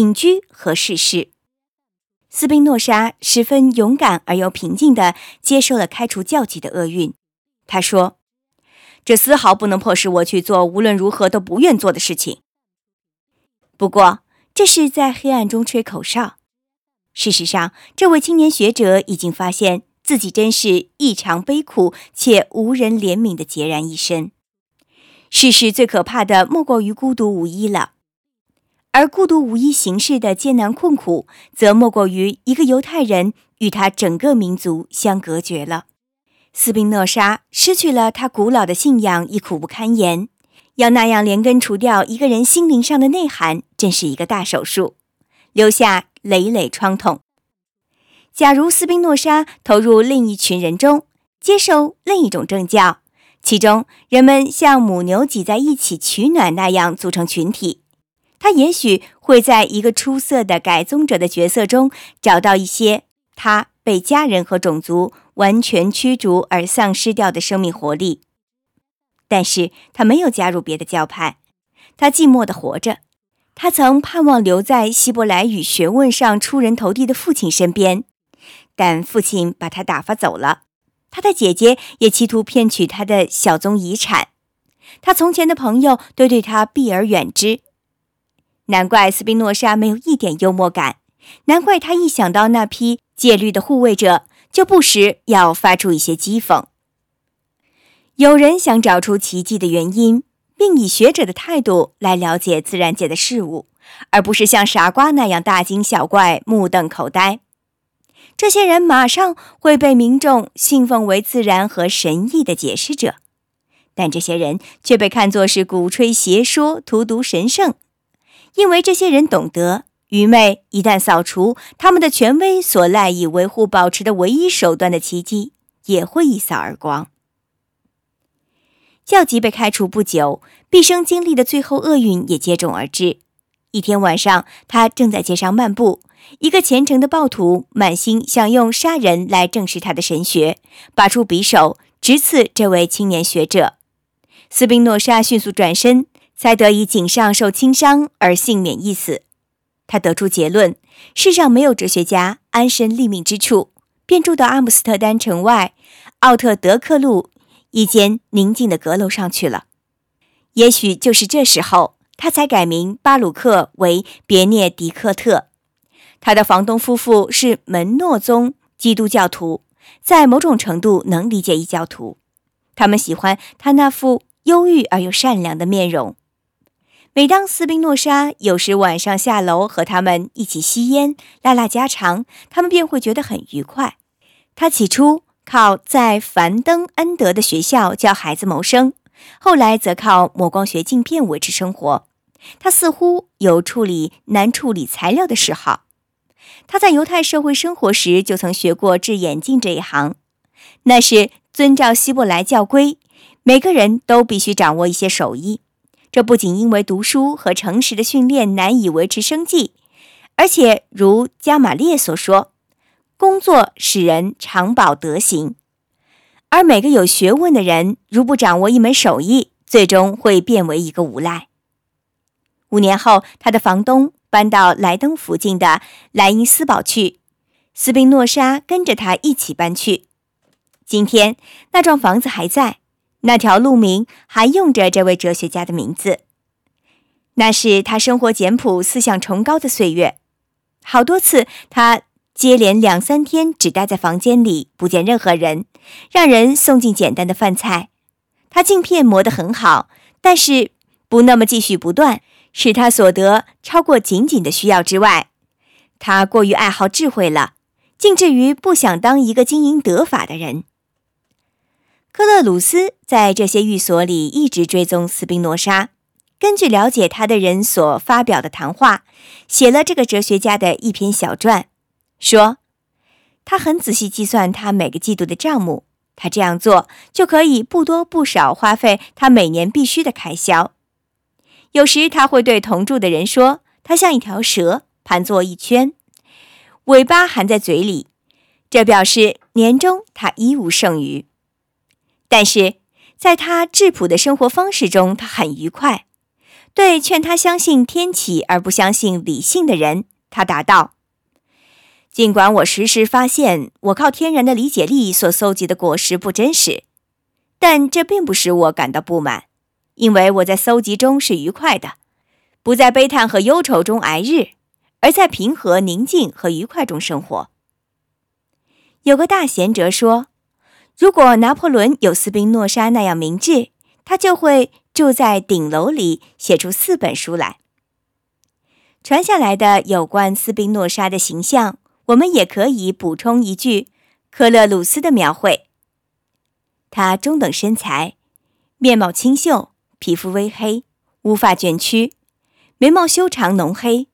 隐居和逝世。斯宾诺莎十分勇敢而又平静地接受了开除教籍的厄运。他说：“这丝毫不能迫使我去做无论如何都不愿做的事情。”不过，这是在黑暗中吹口哨。事实上，这位青年学者已经发现自己真是异常悲苦且无人怜悯的孑然一身。世事最可怕的莫过于孤独无依了。而孤独无依行事的艰难困苦，则莫过于一个犹太人与他整个民族相隔绝了。斯宾诺莎失去了他古老的信仰，已苦不堪言。要那样连根除掉一个人心灵上的内涵，真是一个大手术，留下累累创痛。假如斯宾诺莎投入另一群人中，接受另一种政教，其中人们像母牛挤在一起取暖那样组成群体。他也许会在一个出色的改宗者的角色中找到一些他被家人和种族完全驱逐而丧失掉的生命活力，但是他没有加入别的教派，他寂寞的活着。他曾盼望留在希伯来语学问上出人头地的父亲身边，但父亲把他打发走了。他的姐姐也企图骗取他的小宗遗产，他从前的朋友都对他避而远之。难怪斯宾诺莎没有一点幽默感，难怪他一想到那批戒律的护卫者，就不时要发出一些讥讽。有人想找出奇迹的原因，并以学者的态度来了解自然界的事物，而不是像傻瓜那样大惊小怪、目瞪口呆。这些人马上会被民众信奉为自然和神意的解释者，但这些人却被看作是鼓吹邪说、荼毒神圣。因为这些人懂得，愚昧一旦扫除，他们的权威所赖以维护、保持的唯一手段的奇迹也会一扫而光。教籍被开除不久，毕生经历的最后厄运也接踵而至。一天晚上，他正在街上漫步，一个虔诚的暴徒满心想用杀人来证实他的神学，拔出匕首直刺这位青年学者。斯宾诺莎迅速转身。才得以颈上受轻伤而幸免一死。他得出结论：世上没有哲学家安身立命之处，便住到阿姆斯特丹城外奥特德克路一间宁静的阁楼上去了。也许就是这时候，他才改名巴鲁克为别涅迪克特。他的房东夫妇是门诺宗基督教徒，在某种程度能理解异教徒。他们喜欢他那副忧郁而又善良的面容。每当斯宾诺莎有时晚上下楼和他们一起吸烟、拉拉家常，他们便会觉得很愉快。他起初靠在凡登恩德的学校教孩子谋生，后来则靠抹光学镜片维持生活。他似乎有处理难处理材料的嗜好。他在犹太社会生活时就曾学过制眼镜这一行，那是遵照希伯来教规，每个人都必须掌握一些手艺。这不仅因为读书和诚实的训练难以维持生计，而且如加马列所说，工作使人长保德行。而每个有学问的人，如不掌握一门手艺，最终会变为一个无赖。五年后，他的房东搬到莱登附近的莱茵斯堡去，斯宾诺莎跟着他一起搬去。今天，那幢房子还在。那条路名还用着这位哲学家的名字。那是他生活简朴、思想崇高的岁月。好多次，他接连两三天只待在房间里，不见任何人，让人送进简单的饭菜。他镜片磨得很好，但是不那么继续不断，使他所得超过仅仅的需要之外。他过于爱好智慧了，竟至于不想当一个经营得法的人。科勒鲁斯在这些寓所里一直追踪斯宾诺莎，根据了解他的人所发表的谈话，写了这个哲学家的一篇小传，说他很仔细计算他每个季度的账目，他这样做就可以不多不少花费他每年必须的开销。有时他会对同住的人说，他像一条蛇盘坐一圈，尾巴含在嘴里，这表示年终他一无剩余。但是，在他质朴的生活方式中，他很愉快。对劝他相信天启而不相信理性的人，他答道：“尽管我时时发现我靠天然的理解力所搜集的果实不真实，但这并不使我感到不满，因为我在搜集中是愉快的，不在悲叹和忧愁中挨日，而在平和、宁静和愉快中生活。”有个大贤哲说：“如果拿破仑有斯宾诺莎那样明智，他就会。”住在顶楼里，写出四本书来。传下来的有关斯宾诺莎的形象，我们也可以补充一句：科勒鲁斯的描绘。他中等身材，面貌清秀，皮肤微黑，乌发卷曲，眉毛修长浓黑。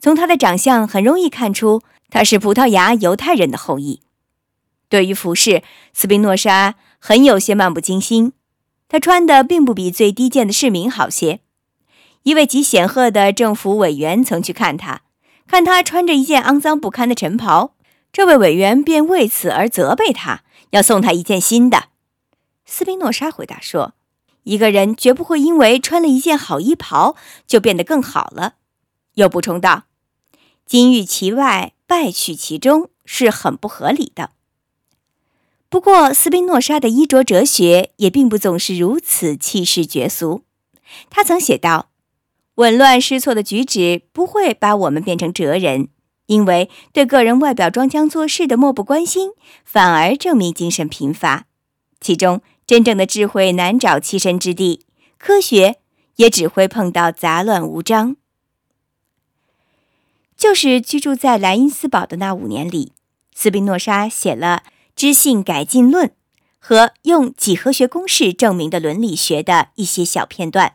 从他的长相很容易看出他是葡萄牙犹太人的后裔。对于服饰，斯宾诺莎很有些漫不经心。他穿的并不比最低贱的市民好些。一位极显赫的政府委员曾去看他，看他穿着一件肮脏不堪的晨袍，这位委员便为此而责备他，要送他一件新的。斯宾诺莎回答说：“一个人绝不会因为穿了一件好衣袍就变得更好了。”又补充道：“金玉其外，败絮其中，是很不合理的。”不过，斯宾诺莎的衣着哲学也并不总是如此气势绝俗。他曾写道：“紊乱失措的举止不会把我们变成哲人，因为对个人外表装腔作势的漠不关心，反而证明精神贫乏。其中，真正的智慧难找栖身之地，科学也只会碰到杂乱无章。”就是居住在莱茵斯堡的那五年里，斯宾诺莎写了。知性改进论和用几何学公式证明的伦理学的一些小片段，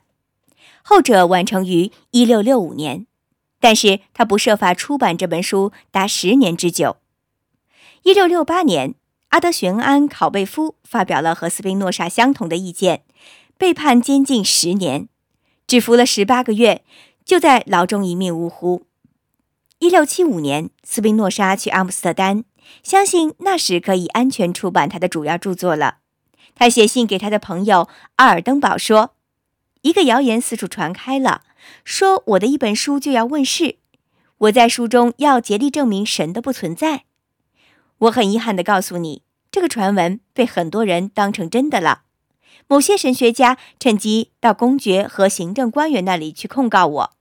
后者完成于一六六五年，但是他不设法出版这本书达十年之久。一六六八年，阿德玄安考贝夫发表了和斯宾诺莎相同的意见，被判监禁十年，只服了十八个月，就在牢中一命呜呼。一六七五年，斯宾诺莎去阿姆斯特丹。相信那时可以安全出版他的主要著作了。他写信给他的朋友阿尔登堡说：“一个谣言四处传开了，说我的一本书就要问世。我在书中要竭力证明神的不存在。我很遗憾地告诉你，这个传闻被很多人当成真的了。某些神学家趁机到公爵和行政官员那里去控告我。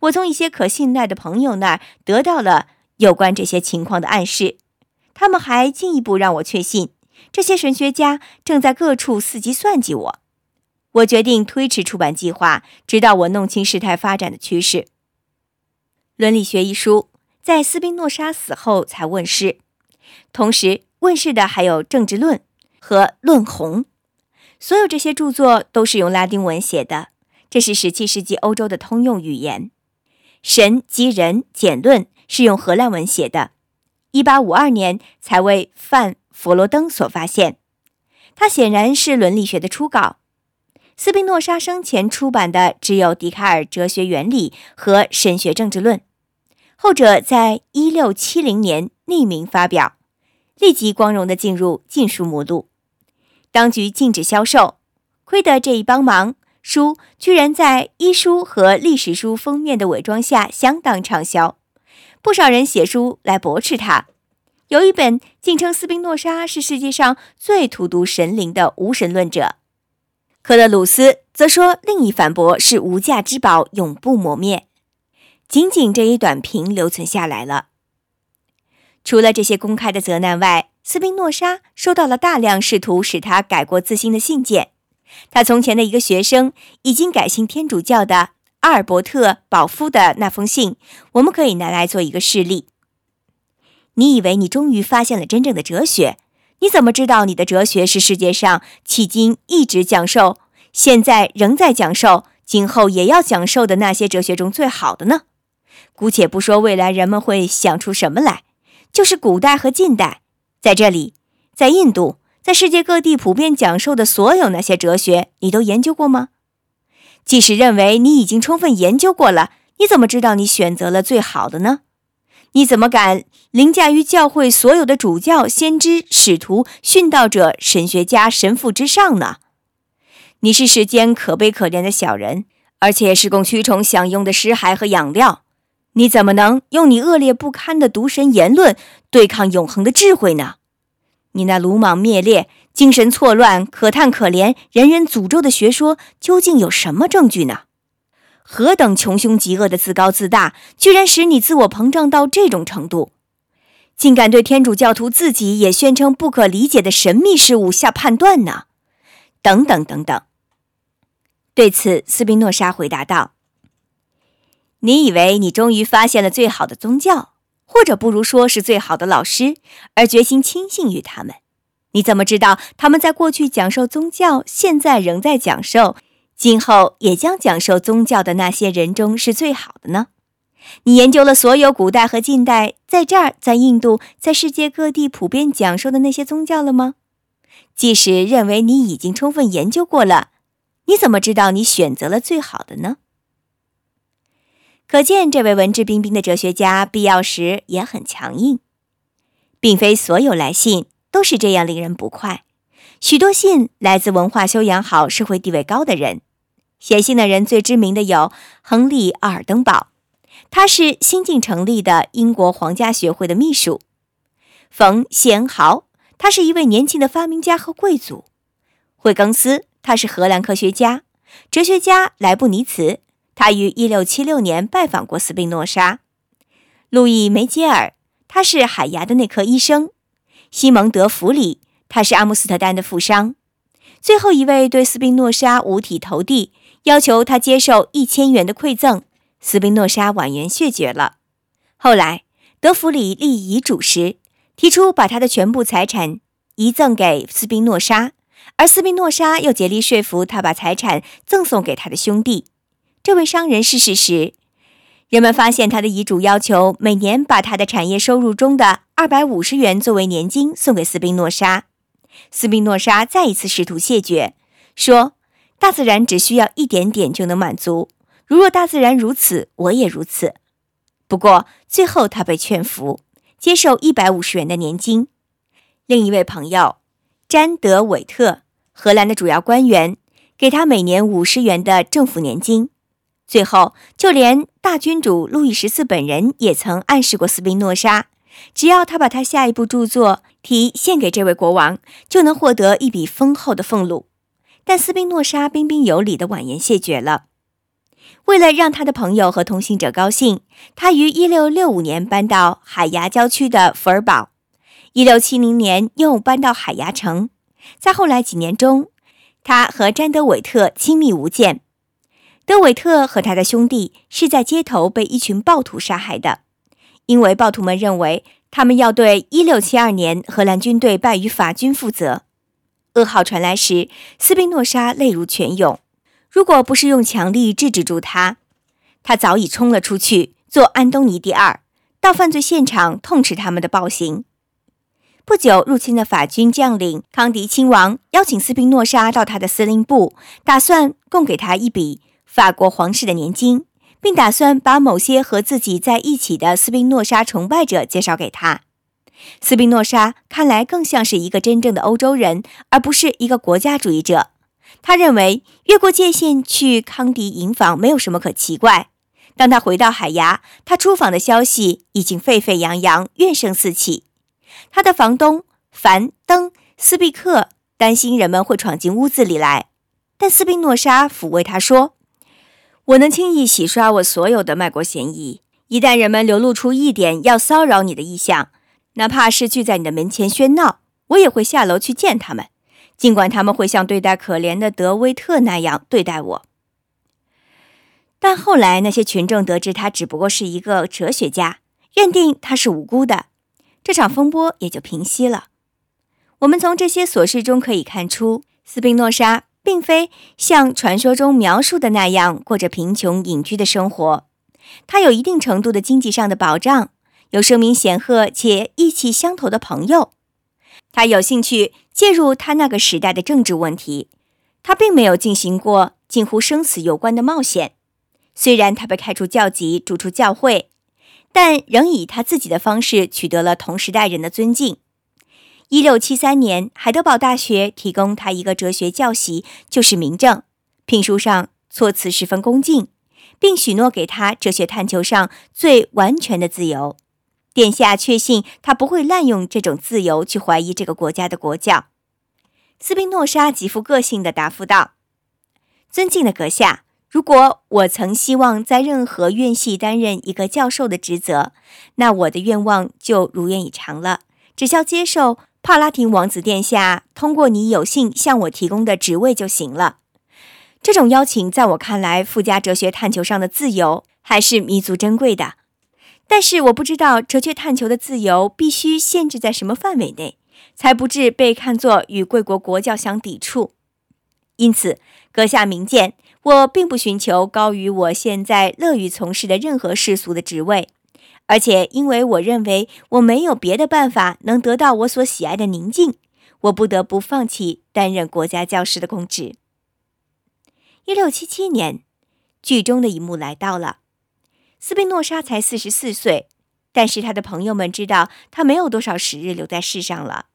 我从一些可信赖的朋友那儿得到了。”有关这些情况的暗示，他们还进一步让我确信，这些神学家正在各处伺机算计我。我决定推迟出版计划，直到我弄清事态发展的趋势。《伦理学》一书在斯宾诺莎死后才问世，同时问世的还有《政治论》和《论红》。所有这些著作都是用拉丁文写的，这是17世纪欧洲的通用语言。神及人简论。是用荷兰文写的，一八五二年才为范弗罗登所发现。它显然是伦理学的初稿。斯宾诺莎生前出版的只有《笛卡尔哲学原理》和《神学政治论》，后者在一六七零年匿名发表，立即光荣地进入禁书目录。当局禁止销售，亏得这一帮忙，书居然在医书和历史书封面的伪装下相当畅销。不少人写书来驳斥他，有一本竟称斯宾诺莎是世界上最荼毒神灵的无神论者。克勒鲁斯则说，另一反驳是无价之宝永不磨灭。仅仅这一短评留存下来了。除了这些公开的责难外，斯宾诺莎收到了大量试图使他改过自新的信件。他从前的一个学生已经改信天主教的。阿尔伯特·保夫的那封信，我们可以拿来做一个事例。你以为你终于发现了真正的哲学？你怎么知道你的哲学是世界上迄今一直讲授、现在仍在讲授、今后也要讲授的那些哲学中最好的呢？姑且不说未来人们会想出什么来，就是古代和近代，在这里，在印度，在世界各地普遍讲授的所有那些哲学，你都研究过吗？即使认为你已经充分研究过了，你怎么知道你选择了最好的呢？你怎么敢凌驾于教会所有的主教、先知、使徒、殉道者、神学家、神父之上呢？你是世间可悲可怜的小人，而且是供蛆虫享用的尸骸和养料。你怎么能用你恶劣不堪的毒神言论对抗永恒的智慧呢？你那鲁莽灭裂、精神错乱、可叹可怜、人人诅咒的学说，究竟有什么证据呢？何等穷凶极恶的自高自大，居然使你自我膨胀到这种程度，竟敢对天主教徒自己也宣称不可理解的神秘事物下判断呢？等等等等。对此，斯宾诺莎回答道：“你以为你终于发现了最好的宗教，或者不如说是最好的老师，而决心轻信于他们？你怎么知道他们在过去讲授宗教，现在仍在讲授？”今后也将讲授宗教的那些人中是最好的呢？你研究了所有古代和近代在这儿、在印度、在世界各地普遍讲授的那些宗教了吗？即使认为你已经充分研究过了，你怎么知道你选择了最好的呢？可见，这位文质彬彬的哲学家必要时也很强硬，并非所有来信都是这样令人不快。许多信来自文化修养好、社会地位高的人。写信的人最知名的有亨利·阿尔登堡，他是新近成立的英国皇家学会的秘书；冯·谢恩豪，他是一位年轻的发明家和贵族；惠更斯，他是荷兰科学家；哲学家莱布尼茨，他于1676年拜访过斯宾诺莎；路易·梅杰尔，他是海牙的内科医生；西蒙德·弗里，他是阿姆斯特丹的富商。最后一位对斯宾诺莎五体投地。要求他接受一千元的馈赠，斯宾诺莎婉言谢绝了。后来，德弗里立遗嘱时，提出把他的全部财产遗赠给斯宾诺莎，而斯宾诺莎又竭力说服他把财产赠送给他的兄弟。这位商人逝世时，人们发现他的遗嘱要求每年把他的产业收入中的二百五十元作为年金送给斯宾诺莎。斯宾诺莎再一次试图谢绝，说。大自然只需要一点点就能满足。如若大自然如此，我也如此。不过最后他被劝服，接受一百五十元的年金。另一位朋友詹德韦特，荷兰的主要官员，给他每年五十元的政府年金。最后，就连大君主路易十四本人也曾暗示过斯宾诺莎，只要他把他下一部著作题献给这位国王，就能获得一笔丰厚的俸禄。但斯宾诺莎彬彬有礼地婉言谢绝了。为了让他的朋友和同行者高兴，他于1665年搬到海牙郊区的福尔堡，1670年又搬到海牙城。在后来几年中，他和詹德韦特亲密无间。德韦特和他的兄弟是在街头被一群暴徒杀害的，因为暴徒们认为他们要对1672年荷兰军队败于法军负责。噩耗传来时，斯宾诺莎泪如泉涌。如果不是用强力制止住他，他早已冲了出去，做安东尼第二，到犯罪现场痛斥他们的暴行。不久，入侵的法军将领康迪亲王邀请斯宾诺莎到他的司令部，打算供给他一笔法国皇室的年金，并打算把某些和自己在一起的斯宾诺莎崇拜者介绍给他。斯宾诺莎看来更像是一个真正的欧洲人，而不是一个国家主义者。他认为越过界限去康迪营房没有什么可奇怪。当他回到海牙，他出访的消息已经沸沸扬扬，怨声四起。他的房东凡登斯毕克担心人们会闯进屋子里来，但斯宾诺莎抚慰他说：“我能轻易洗刷我所有的卖国嫌疑。一旦人们流露出一点要骚扰你的意向。”哪怕是聚在你的门前喧闹，我也会下楼去见他们，尽管他们会像对待可怜的德威特那样对待我。但后来那些群众得知他只不过是一个哲学家，认定他是无辜的，这场风波也就平息了。我们从这些琐事中可以看出，斯宾诺莎并非像传说中描述的那样过着贫穷隐居的生活，他有一定程度的经济上的保障。有声名显赫且意气相投的朋友，他有兴趣介入他那个时代的政治问题。他并没有进行过近乎生死攸关的冒险。虽然他被开除教籍、逐出教会，但仍以他自己的方式取得了同时代人的尊敬。一六七三年，海德堡大学提供他一个哲学教席，就是明证。聘书上措辞十分恭敬，并许诺给他哲学探求上最完全的自由。殿下确信他不会滥用这种自由去怀疑这个国家的国教。斯宾诺莎极富个性地答复道：“尊敬的阁下，如果我曾希望在任何院系担任一个教授的职责，那我的愿望就如愿以偿了。只需要接受帕拉廷王子殿下通过你有幸向我提供的职位就行了。这种邀请在我看来，附加哲学探求上的自由还是弥足珍贵的。但是我不知道哲学探求的自由必须限制在什么范围内。”才不致被看作与贵国国教相抵触。因此，阁下明鉴，我并不寻求高于我现在乐于从事的任何世俗的职位，而且因为我认为我没有别的办法能得到我所喜爱的宁静，我不得不放弃担任国家教师的公职。一六七七年，剧中的一幕来到了。斯宾诺莎才四十四岁，但是他的朋友们知道他没有多少时日留在世上了。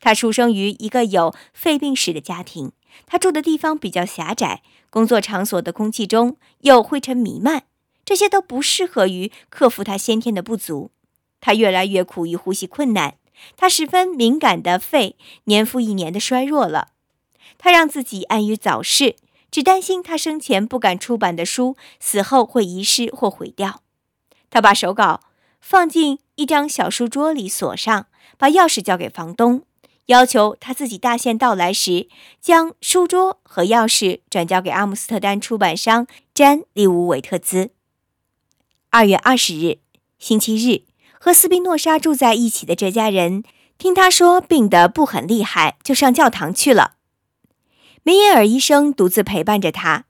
他出生于一个有肺病史的家庭，他住的地方比较狭窄，工作场所的空气中有灰尘弥漫，这些都不适合于克服他先天的不足。他越来越苦于呼吸困难，他十分敏感的肺年复一年的衰弱了。他让自己安于早逝，只担心他生前不敢出版的书死后会遗失或毁掉。他把手稿放进一张小书桌里锁上，把钥匙交给房东。要求他自己大限到来时，将书桌和钥匙转交给阿姆斯特丹出版商詹利乌韦特兹。二月二十日，星期日，和斯宾诺莎住在一起的这家人听他说病得不很厉害，就上教堂去了。梅耶尔医生独自陪伴着他。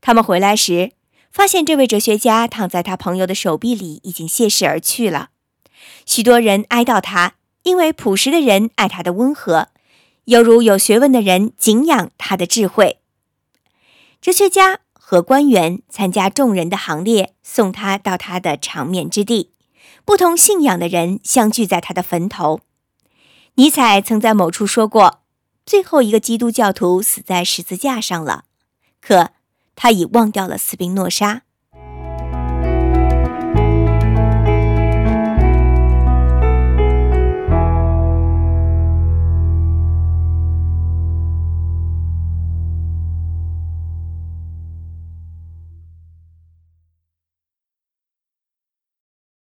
他们回来时，发现这位哲学家躺在他朋友的手臂里，已经谢世而去了。许多人哀悼他。因为朴实的人爱他的温和，犹如有学问的人敬仰他的智慧。哲学家和官员参加众人的行列，送他到他的长眠之地。不同信仰的人相聚在他的坟头。尼采曾在某处说过：“最后一个基督教徒死在十字架上了。”可他已忘掉了斯宾诺莎。